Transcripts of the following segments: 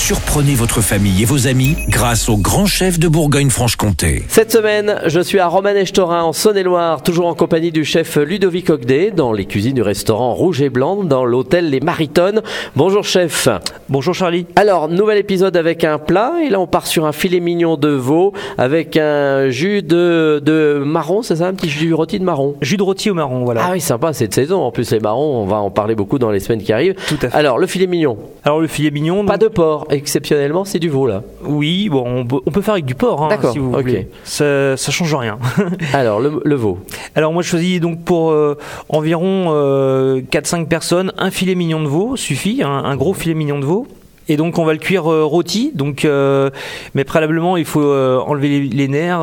Surprenez votre famille et vos amis grâce au grand chef de Bourgogne-Franche-Comté. Cette semaine, je suis à Romanèche-Torin en Saône-et-Loire, toujours en compagnie du chef Ludovic Ogdet, dans les cuisines du restaurant Rouge et Blanc, dans l'hôtel Les Maritones. Bonjour chef. Bonjour Charlie. Alors, nouvel épisode avec un plat, et là on part sur un filet mignon de veau avec un jus de, de marron, c'est ça Un petit jus rôti de marron? Jus de rôti au marron, voilà. Ah oui, sympa, c'est de saison. En plus, les marrons, on va en parler beaucoup dans les semaines qui arrivent. Tout à fait. Alors, le filet mignon, Alors le filet mignon, pas donc- de porc, exceptionnellement, c'est du veau là. oui, bon, on peut, on peut faire avec du porc, hein, D'accord, si vous voulez. Ça, ça change rien. Alors, le, le veau. Alors moi je choisis donc pour euh, environ euh, 4-5 personnes un filet mignon de veau suffit, un gros filet mignon de veau. Et donc on va le cuire euh, rôti, donc euh, mais préalablement il faut euh, enlever les, les nerfs,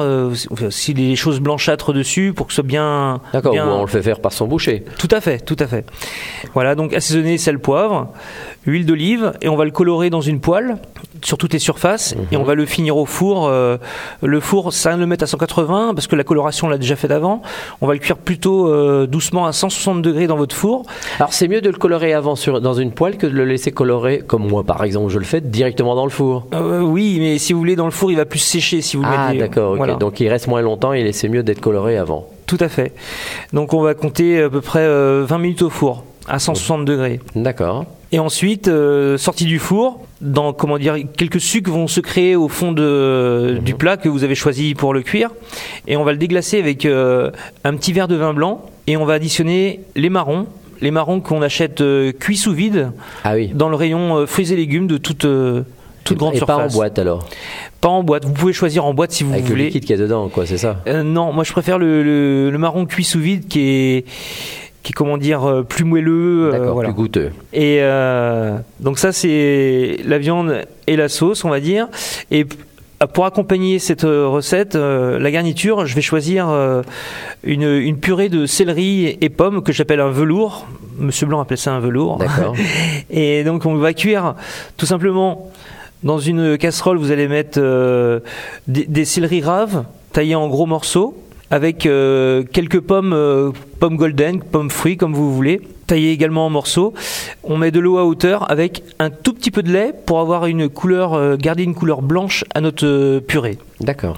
si les choses blanchâtres dessus pour que ce soit bien. D'accord, bien- on le fait faire par son boucher. Tout à fait, tout à fait. Voilà, donc assaisonner sel, poivre, huile d'olive, et on va le colorer dans une poêle sur toutes les surfaces, et on va le finir au four. euh, le four, ça le mettre à 180 parce que la coloration on l'a déjà fait avant. On va le cuire plutôt euh, doucement à 160 degrés dans votre four. Alors c'est mieux de le colorer avant sur, dans une poêle que de le laisser colorer, comme moi par exemple, je le fais directement dans le four. Euh, oui, mais si vous voulez dans le four, il va plus sécher si vous le Ah d'accord, ok. Voilà. donc il reste moins longtemps et c'est mieux d'être coloré avant. Tout à fait. Donc on va compter à peu près euh, 20 minutes au four à 160 degrés. D'accord. Et ensuite, euh, sorti du four, dans comment dire, quelques sucs vont se créer au fond de, du plat que vous avez choisi pour le cuire, et on va le déglacer avec euh, un petit verre de vin blanc, et on va additionner les marrons, les marrons qu'on achète euh, cuits sous vide Ah oui. dans le rayon euh, fruits et légumes de toute euh, toute grande et surface. pas en boîte alors, Pas en boîte. Vous pouvez choisir en boîte si vous avec le voulez. liquide qu'il y a dedans, quoi, c'est ça non, moi je préfère le, le- le marron cuit sous vide qui est qui est comment dire euh, plus moelleux. euh, voilà. plus goûteux. Et euh, donc ça c'est la viande et la sauce, on va dire. Et pour accompagner cette recette, euh, la garniture, je vais choisir euh, une, une purée de céleri et pommes que j'appelle un velours. Monsieur Blanc appelait ça un velours. Et donc on va cuire tout simplement dans une casserole, vous allez mettre euh, des, des céleris raves taillés en gros morceaux avec euh, quelques pommes, euh, pommes golden, pommes fruits comme vous voulez, taillées également en morceaux. On met de l'eau à hauteur avec un tout petit peu de lait pour avoir une couleur, euh, garder une couleur blanche à notre purée. D'accord.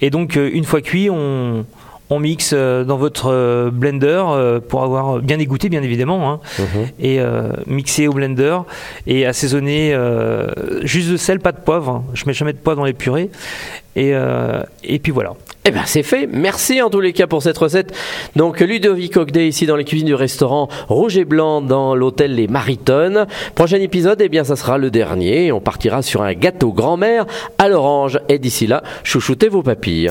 Et donc une fois cuit, on, on mixe euh, dans votre euh, blender euh, pour avoir bien égoutté bien évidemment. hein Mhm. et euh, mixer au blender et assaisonner euh, juste de sel, pas de poivre. hein. Je mets jamais de poivre dans les purées. Et, euh, et puis voilà. Eh ben c'est fait. Merci en tous les cas pour cette recette. Donc Ludovic Ogdet ici dans les cuisines du restaurant Rouge et Blanc dans l'hôtel Les Maritones. Prochain épisode, eh bien ça sera le dernier. On partira sur un gâteau grand-mère à l'orange. Et d'ici là, chouchoutez vos papilles.